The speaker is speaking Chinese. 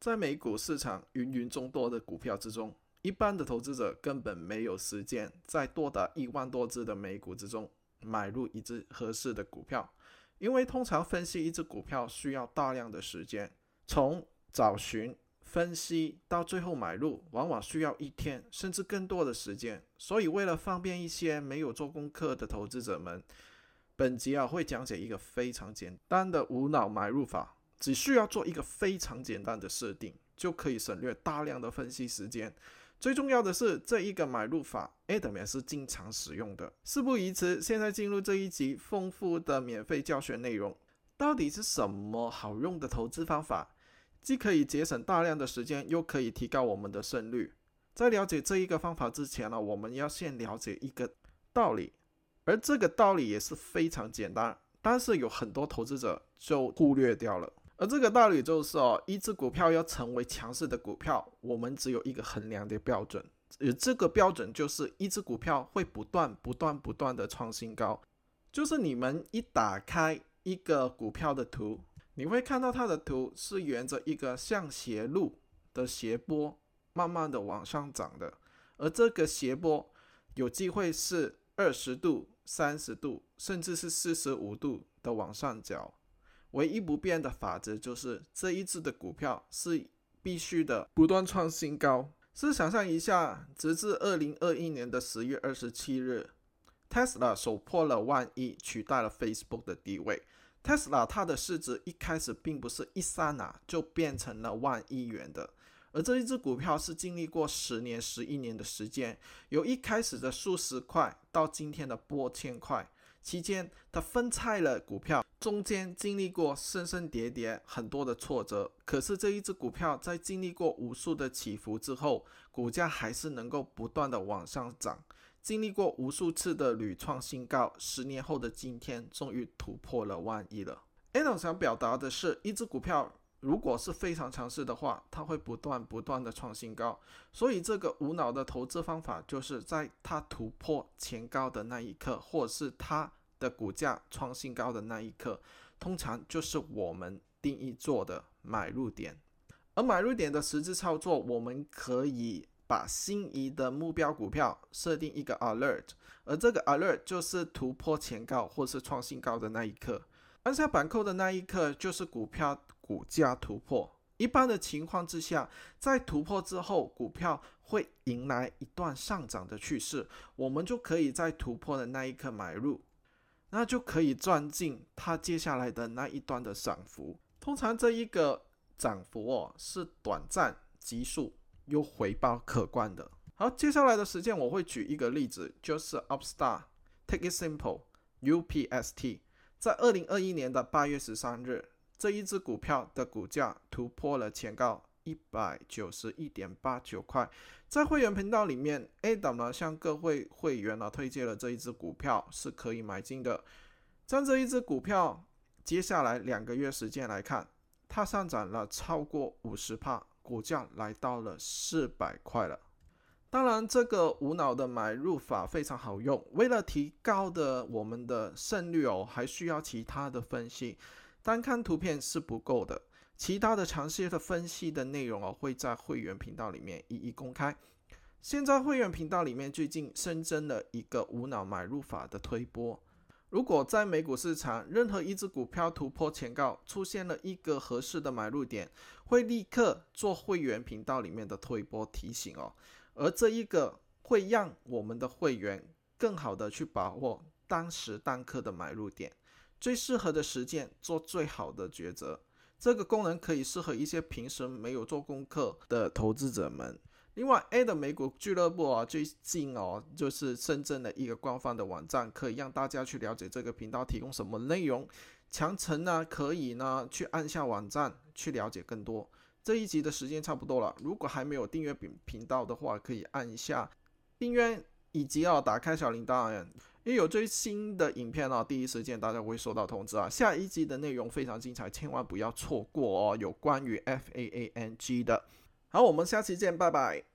在美股市场芸芸众多的股票之中，一般的投资者根本没有时间在多达一万多只的美股之中买入一只合适的股票，因为通常分析一只股票需要大量的时间，从找寻、分析到最后买入，往往需要一天甚至更多的时间。所以，为了方便一些没有做功课的投资者们，本集啊会讲解一个非常简单的无脑买入法。只需要做一个非常简单的设定，就可以省略大量的分析时间。最重要的是，这一个买入法，Adam 也是经常使用的。事不宜迟，现在进入这一集丰富的免费教学内容。到底是什么好用的投资方法，既可以节省大量的时间，又可以提高我们的胜率？在了解这一个方法之前呢，我们要先了解一个道理，而这个道理也是非常简单，但是有很多投资者就忽略掉了。而这个道理就是哦，一只股票要成为强势的股票，我们只有一个衡量的标准，而这个标准就是一只股票会不断、不断、不断的创新高。就是你们一打开一个股票的图，你会看到它的图是沿着一个向斜路的斜坡，慢慢的往上涨的。而这个斜坡有机会是二十度、三十度，甚至是四十五度的往上角。唯一不变的法则就是这一只的股票是必须的不断创新高。试想象一下，直至二零二一年的十月二十七日，Tesla 首破了万亿，取代了 Facebook 的地位。Tesla 它的市值一开始并不是一刹那就变成了万亿元的，而这一只股票是经历过十年、十一年的时间，由一开始的数十块到今天的破千块。期间，它分拆了股票，中间经历过升升跌跌很多的挫折。可是这一只股票在经历过无数的起伏之后，股价还是能够不断的往上涨。经历过无数次的屡创新高，十年后的今天，终于突破了万亿了。Ano 想表达的是，一只股票如果是非常强势的话，它会不断不断的创新高。所以这个无脑的投资方法，就是在它突破前高的那一刻，或是它。的股价创新高的那一刻，通常就是我们定义做的买入点。而买入点的实质操作，我们可以把心仪的目标股票设定一个 alert，而这个 alert 就是突破前高或是创新高的那一刻。按下板扣的那一刻，就是股票股价突破。一般的情况之下，在突破之后，股票会迎来一段上涨的趋势，我们就可以在突破的那一刻买入。那就可以赚进它接下来的那一段的涨幅。通常这一个涨幅哦是短暂、急速又回报可观的。好，接下来的时间我会举一个例子，就是 Upstar，Take It Simple UPST，在二零二一年的八月十三日，这一只股票的股价突破了前高。一百九十一点八九块，在会员频道里面，A 档呢向各位会员呢推荐了这一只股票是可以买进的。将这一只股票接下来两个月时间来看，它上涨了超过五十帕，股价来到了四百块了。当然，这个无脑的买入法非常好用，为了提高的我们的胜率哦，还需要其他的分析，单看图片是不够的。其他的详细的分析的内容哦，会在会员频道里面一一公开。现在会员频道里面最近新增了一个无脑买入法的推波。如果在美股市场任何一只股票突破前高，出现了一个合适的买入点，会立刻做会员频道里面的推波提醒哦。而这一个会让我们的会员更好的去把握当时当刻的买入点，最适合的时间做最好的抉择。这个功能可以适合一些平时没有做功课的投资者们。另外，A 的美股俱乐部啊，最近哦，就是深圳的一个官方的网站，可以让大家去了解这个频道提供什么内容。强程呢，可以呢去按下网站去了解更多。这一集的时间差不多了，如果还没有订阅频频道的话，可以按一下订阅，以及要打开小铃铛。因为有最新的影片啊，第一时间大家会收到通知啊。下一集的内容非常精彩，千万不要错过哦。有关于 F A A N G 的，好，我们下期见，拜拜。